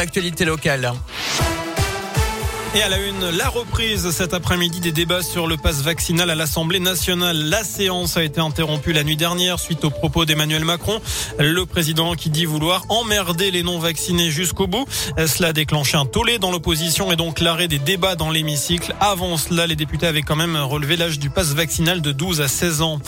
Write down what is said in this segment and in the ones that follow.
l'actualité locale. Et à la une, la reprise cet après-midi des débats sur le pass vaccinal à l'Assemblée nationale. La séance a été interrompue la nuit dernière suite aux propos d'Emmanuel Macron, le président qui dit vouloir emmerder les non-vaccinés jusqu'au bout. Cela a déclenché un tollé dans l'opposition et donc l'arrêt des débats dans l'hémicycle. Avant cela, les députés avaient quand même relevé l'âge du pass vaccinal de 12 à 16 ans.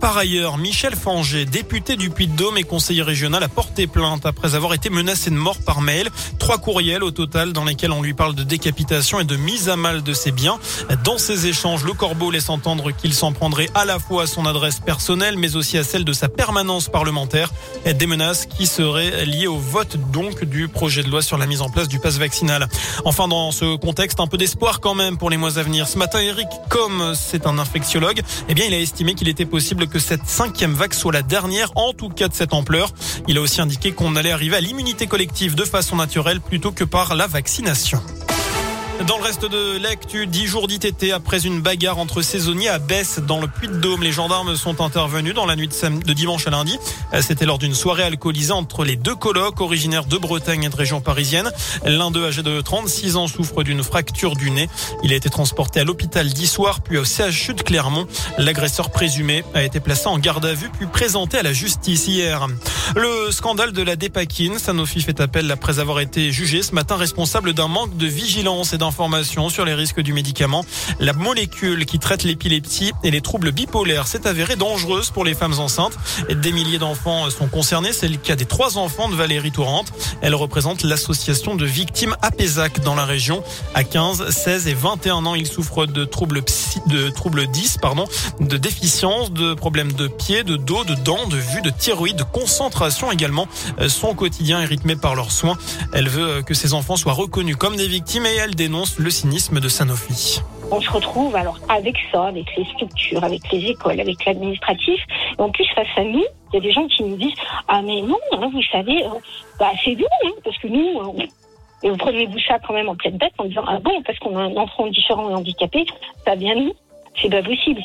Par ailleurs, Michel Fanger, député du Puy-de-Dôme et conseiller régional, a porté plainte après avoir été menacé de mort par mail. Trois courriels au total dans lesquels on lui parle de décapitation et de mise à mal de ses biens. Dans ces échanges, le corbeau laisse entendre qu'il s'en prendrait à la fois à son adresse personnelle, mais aussi à celle de sa permanence parlementaire. Des menaces qui seraient liées au vote donc du projet de loi sur la mise en place du pass vaccinal. Enfin, dans ce contexte, un peu d'espoir quand même pour les mois à venir. Ce matin, Eric, comme c'est un infectiologue, eh bien, il a estimé qu'il était possible que cette cinquième vague soit la dernière, en tout cas de cette ampleur. Il a aussi indiqué qu'on allait arriver à l'immunité collective de façon naturelle plutôt que par la vaccination. Dans le reste de l'actu, 10 jours d'ITT après une bagarre entre saisonniers à Besse dans le Puy-de-Dôme. Les gendarmes sont intervenus dans la nuit de, dimanche à lundi. C'était lors d'une soirée alcoolisée entre les deux colocs originaires de Bretagne et de région parisienne. L'un d'eux, âgé de 36 ans, souffre d'une fracture du nez. Il a été transporté à l'hôpital d'Issoire puis au CHU de Clermont. L'agresseur présumé a été placé en garde à vue puis présenté à la justice hier. Le scandale de la dépakine. Sanofi fait appel après avoir été jugé ce matin responsable d'un manque de vigilance et d'informations sur les risques du médicament. La molécule qui traite l'épilepsie et les troubles bipolaires s'est avérée dangereuse pour les femmes enceintes. Des milliers d'enfants sont concernés. C'est le cas des trois enfants de Valérie Tourante. Elle représente l'association de victimes APESAC dans la région. À 15, 16 et 21 ans, ils souffrent de troubles psy, de troubles 10, pardon, de déficience, de problèmes de pied, de dos, de dents, de vue, de thyroïde, de concentration également. Son quotidien est rythmé par leurs soins. Elle veut que ces enfants soient reconnus comme des victimes et elle dénonce le cynisme de Sanofi. On se retrouve alors avec ça, avec les structures, avec les écoles, avec l'administratif. Et en plus, face à nous, il y a des gens qui nous disent Ah, mais non, hein, vous savez, euh, bah, c'est vous, hein, parce que nous, euh, et vous prenez-vous ça quand même en pleine tête en disant Ah bon, parce qu'on a un enfant différent et handicapé, ça vient nous. C'est pas possible.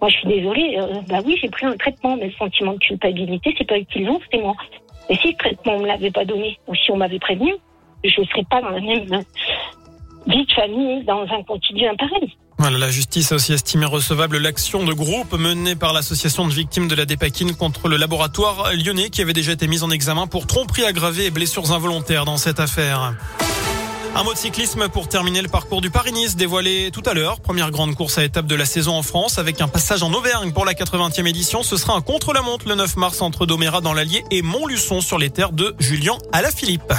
Moi, je suis désolée. Euh, bah oui, j'ai pris un traitement, mais le sentiment de culpabilité, c'est pas eux qui l'ont, c'est moi. Et si le traitement on me l'avait pas donné, ou si on m'avait prévenu, je ne serais pas dans la même vie de famille dans un quotidien pareil. Voilà, la justice a aussi estimé recevable l'action de groupe menée par l'association de victimes de la dépakine contre le laboratoire lyonnais qui avait déjà été mis en examen pour tromperie aggravée et blessures involontaires dans cette affaire. Un mot de cyclisme pour terminer le parcours du Paris-Nice dévoilé tout à l'heure. Première grande course à étape de la saison en France avec un passage en Auvergne pour la 80e édition. Ce sera un contre-la-montre le 9 mars entre Domérat dans l'Allier et Montluçon sur les terres de Julien Alaphilippe.